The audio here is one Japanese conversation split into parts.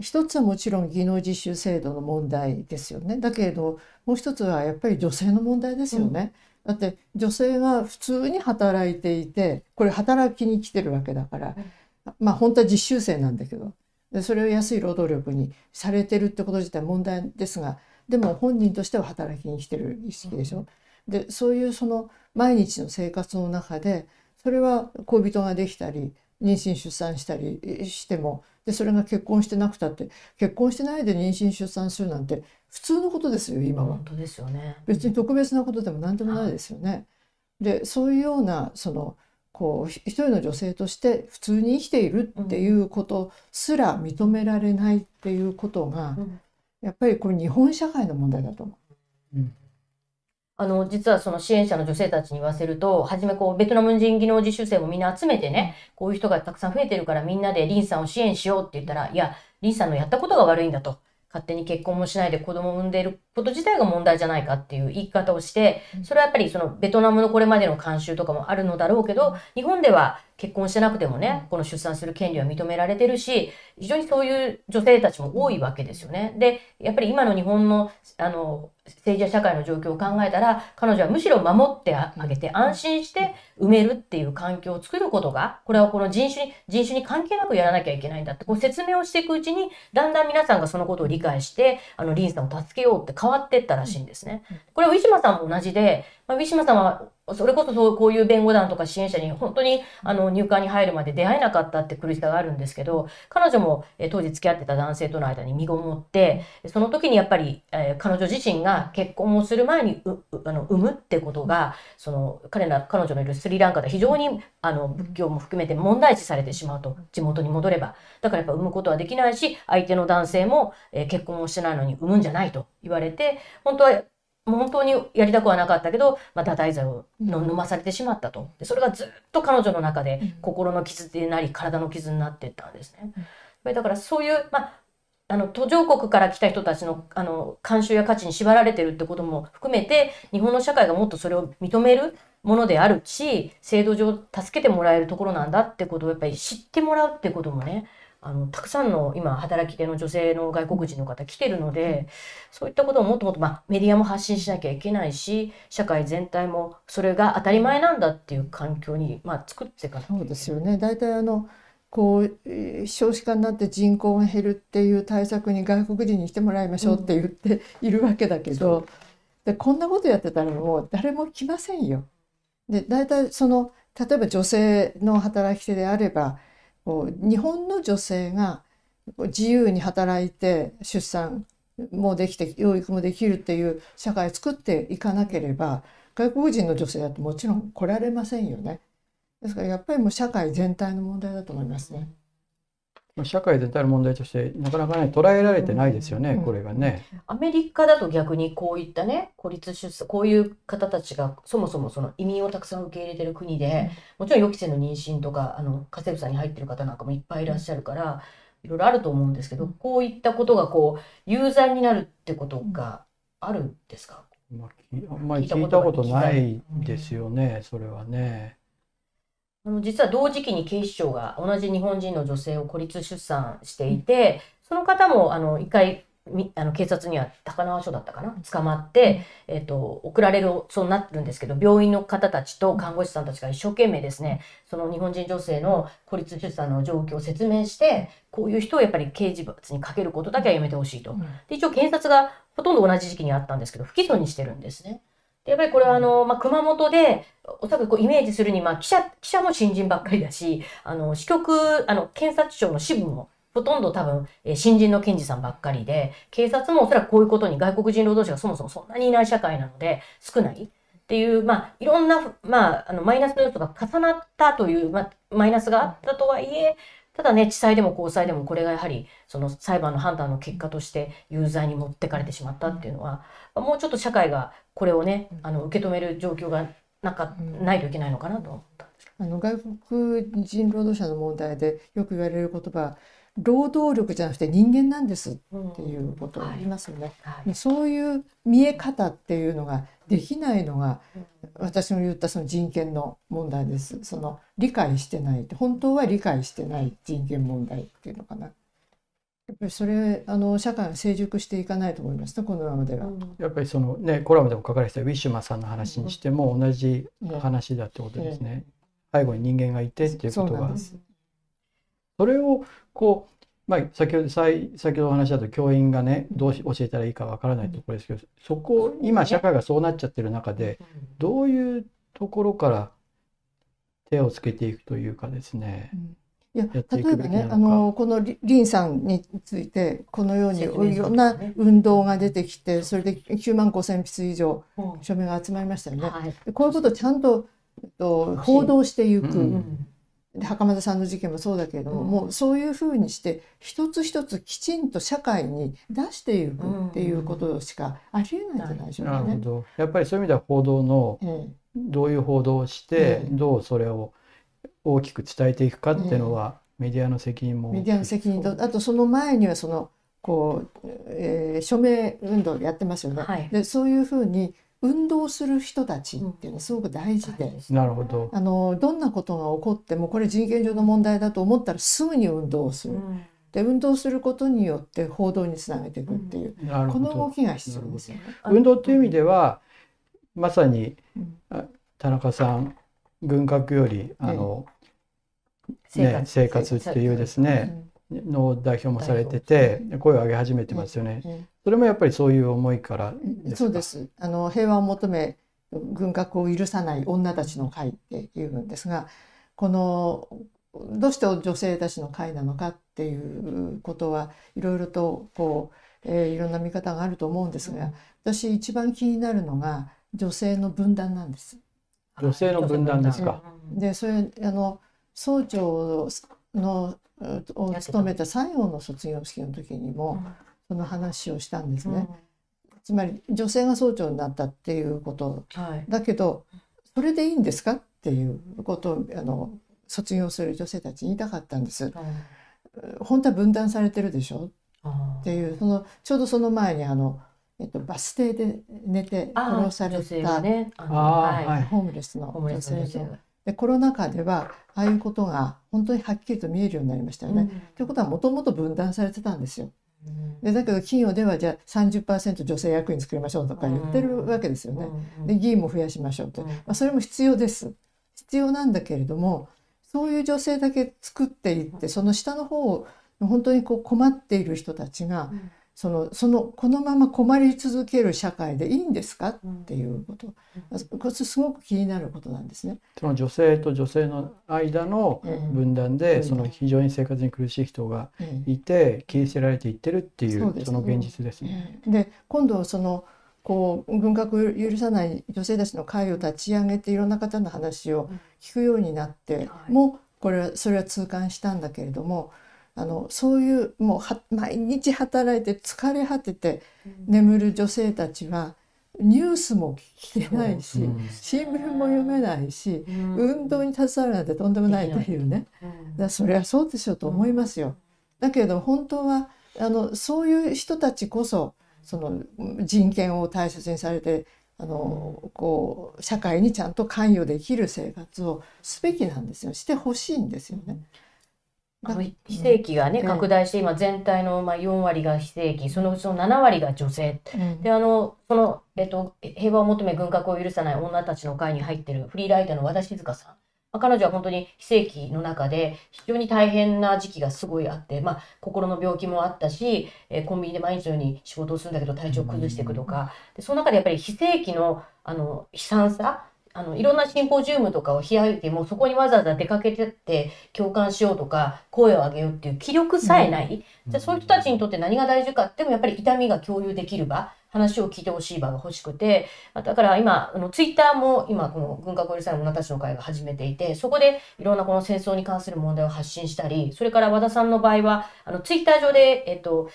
一つはもちろん技能実習制度の問題ですよね。だけれどもう一つはやっぱり女性の問題ですよね。だって女性が普通に働いていてこれ働きに来てるわけだから、まあ本当は実習生なんだけど。でそれを安い労働力にされてるってこと自体問題ですがでも本人としては働きに来てる意識でしょ。でそういうその毎日の生活の中でそれは恋人ができたり妊娠出産したりしてもでそれが結婚してなくたって結婚してないで妊娠出産するなんて普通のことですよ今は。本当ですよね別に特別なことでも何でもないですよね。でそういうようなそのこう一人の女性として普通に生きているっていうことすら認められないっていうことが、やっぱりこれ日本社会の問題だと思う。うんあの、実はその支援者の女性たちに言わせると、はじめこう、ベトナム人技能実習生もみんな集めてね、こういう人がたくさん増えてるからみんなでリンさんを支援しようって言ったら、いや、リンさんのやったことが悪いんだと。勝手に結婚もしないで子供を産んでいること自体が問題じゃないかっていう言い方をして、それはやっぱりそのベトナムのこれまでの慣習とかもあるのだろうけど、日本では結婚してなくてもね、この出産する権利は認められてるし、非常にそういう女性たちも多いわけですよね。で、やっぱり今の日本の、あの、政治や社会の状況を考えたら、彼女はむしろ守ってあげて、安心して埋めるっていう環境を作ることが、これはこの人種に、人種に関係なくやらなきゃいけないんだって、こう説明をしていくうちに、だんだん皆さんがそのことを理解して、あの、リンさんを助けようって変わっていったらしいんですね。これはウィシュマさんも同じで、まあ、ウィシュマさんはそれこそそうこういう弁護団とか支援者に本当にあの入管に入るまで出会えなかったって苦しさがあるんですけど彼女も、え当時付き合ってた男性との間に身ごもってその時にやっぱり、えー、彼女自身が結婚をする前にあの産むってことがその彼ら彼女のいるスリランカで非常にあの仏教も含めて問題視されてしまうと地元に戻れば。だからやっぱ産むことはできないし相手の男性も、えー、結婚をしてないのに産むんじゃないと言われて本当は本当にやりたくはなかったけど、まあ、堕胎剤を飲まされてしまったと。でそれがずっと彼女の中で心の傷になり体の傷になっていったんですね。だからそういう、まあ、あの途上国から来た人たちのあの慣習や価値に縛られてるってことも含めて日本の社会がもっとそれを認めるものであるし制度上助けてもらえるところなんだってことをやっぱり知ってもらうってこともねあのたくさんの今働き手の女性の外国人の方来てるので、そういったことをもっともっと、まあ、メディアも発信しなきゃいけないし社会全体もそれが当たり前なんだっていう環境に、まあ、作っていかなそうですよね。大体あのこう少子化になって人口が減るっていう対策に外国人にしてもらいましょうって言っているわけだけど、う。ん、でこんなことやってたらもう誰も来ませんよ。で大体その例えば女性の働き手であれば日本の女性が自由に働いて出産もできて養育もできるっていう社会を作っていかなければ外国人の女性だってもちろん来られませんよね。ですからやっぱりもう社会全体の問題だと思いますね。社会全体の問題としてなかなかね捉えられてないですよね、うん、これがね。アメリカだと逆にこういったね孤立出産こういう方たちがそもそもその移民をたくさん受け入れてる国で、もちろん予期せぬ妊娠とかあの家政婦さんに入ってる方なんかもいっぱいいらっしゃるから、いろいろあると思うんですけど、こういったことがこう有罪になるってことがあるんですか、まあ、あんまり聞いたことないですよね、それはね。あの実は同時期に警視庁が同じ日本人の女性を孤立出産していて、その方もあの一回あの警察には高輪署だったかな？捕まって、えーと、送られるそうなってるんですけど病院の方たちと看護師さんたちが一生懸命ですねその日本人女性の孤立出産の状況を説明してこういう人をやっぱり刑事罰にかけることだけはやめてほしいと。で一応検察がほとんど同じ時期にあったんですけど不起訴にしてるんですね。やっぱりこれはあの、まあ、熊本で、おそらくこうイメージするに、まあ、記者、記者も新人ばっかりだし、あの、支局、あの、検察庁の支部も、ほとんど多分、えー、新人の検事さんばっかりで、警察もおそらくこういうことに外国人労働者がそもそもそんなにいない社会なので、少ない。っていう、まあ、いろんな、まあ、あの、マイナスの要素が重なったという、まあ、マイナスがあったとはいえ、ただね、地裁でも高裁でもこれがやはり、その裁判の判断の結果として有罪に持ってかれてしまったっていうのは、もうちょっと社会がこれをね、あの受け止める状況がなん。かないといけないのかなと思ったあの外国人労働者の問題でよく言われる言葉労働力じゃなくて人間なんですっていうことを言いますよね、はい。はい、そういう見え方っていうのができないのが私の言ったその人権の問題です。その理解してない本当は理解してない人権問題っていうのかな。やっぱりそれあの社会が成熟していかないと思います。ねこのままでは。やっぱりそのねコラムでも書かれてたウィッシュマンさんの話にしても同じね話だってことですね。背後に人間がいてっていうことがそそれをこう、まあ、先ほど先先ほどお話だと教員がねどうし教えたらいいかわからないところですけどそこ今社会がそうなっちゃってる中でどういうところから手をつけていくというかですね。いや例えばねあのこのリリンさんについてこのようにいろんな運動が出てきてそれで9万5千筆以上うん。署名が集まりましたよね。こういうことをちゃんと、えっと、報道していく、で袴田さんの事件もそうだけれども、うん。もうそういうふうにして一つ一つきちんと社会に出していくっていうことしかありえないんじゃないでしょうかね。なるほど。やっぱりそういう意味では報道のえどういう報道をしてええ。どうそれを大きく伝えていくかっていうのはメディアの責任もえメディアの責任とあとその前にはそのこう、えー署名運動やってますよね。はい。でそういうふうに運動する人たちっていうのはすごく大事で。なるほど。あのどんなことが起こってもこれ人権上の問題だと思ったらすぐに運動をする。うんで運動することによって報道につなげていくっていう、こなるほど。の動きが必要ですよね。運動という意味ではまさにうんあ田中さん軍拡よりあの、ね、生活っていうですね、の代表もされてて声を上げ始めてますよね。うんそれもやっぱりそういう思いからですか？そうですあの平和を求め軍拡を許さない女たちの会っていうんですがこのどうして女性たちの会なのかっていうことはいろいろとこう、えーいろんな見方があると思うんですが、私一番気になるのが女性の分断なんです。女性の分断ですか？でそれあの総長のうを務めた最後の卒業式の時にもその話をしたんですね。つまり女性が総長になったっていうこと。はい。だけどそれでいいんですかっていうことをあの卒業する女性たちに言いたかったんです。本当は分断されてるでしょ？っていうそのちょうどその前にあの、えっと、バス停で寝て殺され女性たがね。はい。ホームレスの女性のでコロナ禍ではああいうことが本当にはっきりと見えるようになりましたよね。ということはもともと分断されてたんですよ。でだけど企業ではじゃあ30%女性役員作りましょうとか言ってるわけですよね。で議員も増やしましょうと、うん。まあ、それも必要です。必要なんだけれどもそういう女性だけ作っていってその下の方を本当にこう困っている人たちがそのそのこのまま困り続ける社会でいいんですか？っていうこと。これすごく気になることなんですね。その女性と女性の間のええ。分断でその非常に生活に苦しい人がええ。いて切り捨てられていってるっていそうその現実ですね。で今度そのこう軍拡を許さない女性たちの会を立ち上げていろんな方の話を聞くようになってはい。もこれはそれは痛感したんだけれどもあのそういうもうは毎日働いて疲れ果てて眠る女性たちはニュースも聞けないしうん。新聞も読めないし運動に携わるなんてとんでもないというね。だからそれはそうでしょうと思いますよ。だけれど本当はあのそういう人たちこそその人権を大切にされてあのこう社会にちゃんと関与できる生活をすべきなんですよ。してほしいんですよね。非正規がね、ええ拡大して今全体のまあ4割が非正規そのうちの7割が女性。うん。であのその、えっと、平和を求め軍拡を許さない女たちの会に入ってるフリーライターの和田静香さん、まあ、彼女は本当に非正規の中で非常に大変な時期がすごいあって、まあ、心の病気もあったし、えーコンビニで毎日のように仕事をするんだけど体調を崩していくとか、でその中でやっぱり非正規のあの悲惨さあのいろんなシンポジウムとかを開いてもそこにわざわざ出かけてって共感しようとか声を上げようっていう気力さえない、じゃあそういう人たちにとって何が大事かでもやっぱり痛みが共有できる場。話を聞いてほしい場が欲しくて。まあだから今あのツイッターも今この軍拡を許さない女たちの会が始めていてそこでいろんなこの戦争に関する問題を発信したりそれから和田さんの場合はあのツイッター上でえっと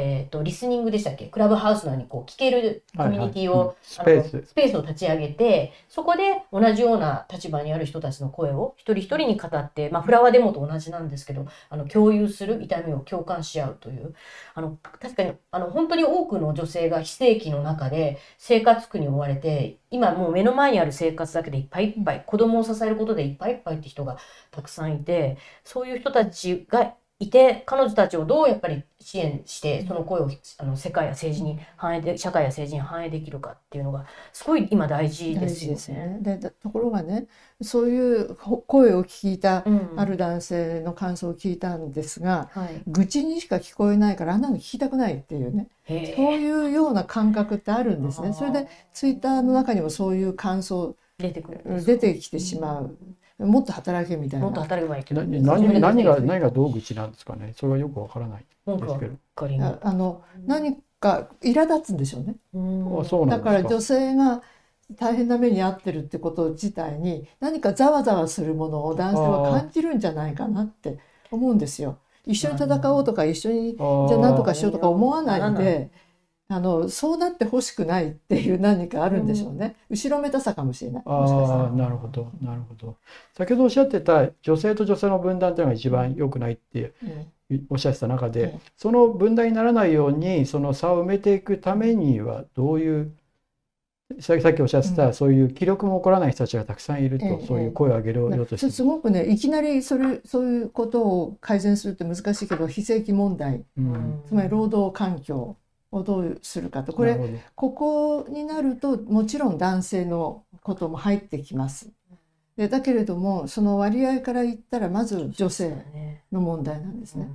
えっとリスニングでしたっけ？クラブハウスのようにこう聞けるコミュニティを、はいはいうんスペース。スペースを立ち上げてそこで同じような立場にある人たちの声を一人一人に語って、まあ、フラワーデモと同じなんですけどあの共有する痛みを共感し合うという。あの確かにあの本当に多くの女性が非正規の中で生活苦に追われて今もう目の前にある生活だけでいっぱいいっぱい子供を支えることでいっぱいいっぱいって人がたくさんいてそういう人たちがいて彼女たちをどうやっぱり支援してその声をあの世界や政治に反映で社会や政治に反映できるかっていうのがすごい今大事で大すよ事ですねね。。でだところがねそういうほ声を聞いたうんある男性の感想を聞いたんですが、はい、愚痴にしか聞こえないからあんなの聞きたくないっていうねへそういうような感覚ってあるんですね。それでツイッターの中にもそういう感想出てくる出てきてしまうもっと働けみたいなもっと働けばいいけどな何何が何がどう口なんですかね？それはよくわからないですけど。かりにああの何か苛立つんでしょうね。う。だから女性が大変な目に遭ってるってこと自体に何かざわざわするものを男性は感じるんじゃないかなって思うんですよ。一緒に戦おうとか一緒にじゃあ何とかしようとか思わないならないであのそうなってほしくないっていう何かあるんでしょうね。後ろめたさかもしれない。ああ、なるほど、なるほど。先ほどおっしゃってた女性と女性の分断というのが一番良くないってうん。おっしゃってた中でうん、その分断にならないように、その差を埋めていくためには、どういう、ささっきおっしゃってうた、そういう気力も起こらない人たちがたくさんいるええと、そういう声を上げようとしてすごくねいきなりそれそういうことを改善するって難しいけど非正規問題。うん。つまり労働環境をどうするかとこれここになるともちろん男性のことも入ってきます。でだけれどもその割合から言ったらまず女性ねの問題なんですうんね。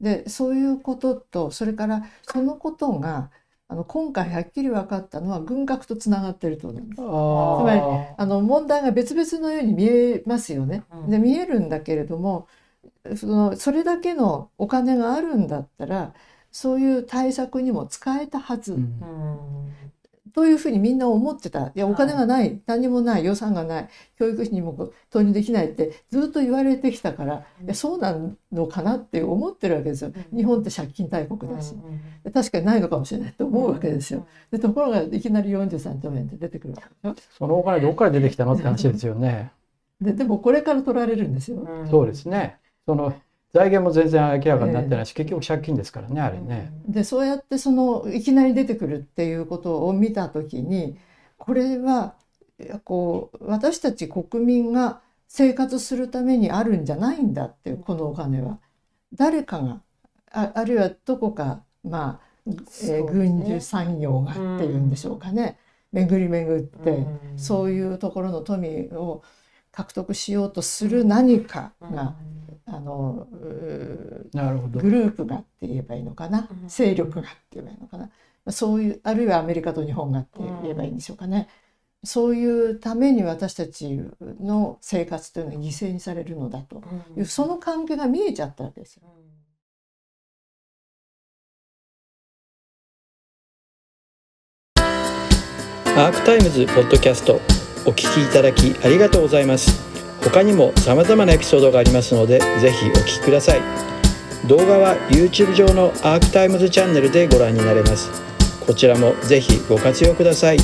でそういうこととそれからそのことがあの今回はっきり分かったのは軍拡とつながっていると思います。あつまりーあの問題が別々のように見えますよね。うんで見えるんだけれどもそのそれだけのお金があるんだったらそういう対策にも使えたはず、うん。うんというふうにみんな思ってた。いやお金がない、何もない。予算がない。教育費にも投入できないってずっと言われてきたから、いやそうなのかなって思ってるわけですよ。うん。日本って借金大国だし、うんで確かにないのかもしれないと思うわけですよ。でところがいきなり43兆円って出てくるそのお金どこから出てきたのって話ですよね。ょ ででもこれから取られるんですよ。うん。そうですね。その財源も全然明らかになってないし、結局借金ですからね、あれね。でそうやってそのいきなり出てくるっていうことを見た時にこれはこう私たち国民が生活するためにあるんじゃないんだっていうこのお金は。誰かがああるいはどこかまあ、えー軍需産業がっていうんでしょうかね、巡り巡って、うん。そういうところの富を獲得しようとする何かが、あのなるほど。グ。ループがって言えばいいのかな、うん。勢力がって言えばいいのかな？そういうあるいはアメリカと日本がって言えばいいんでしょうかね、そういうために私たちの生活というのは犠牲にされるのだというその関係が見えちゃったわけですよ。アークタイムズポッドキャストお聞きいただきありがとうございます他にも様々なエピソードがありますのでぜひお聴きください。動画は YouTube 上のアークタイムズチャンネルでご覧になれます。こちらもぜひご活用ください。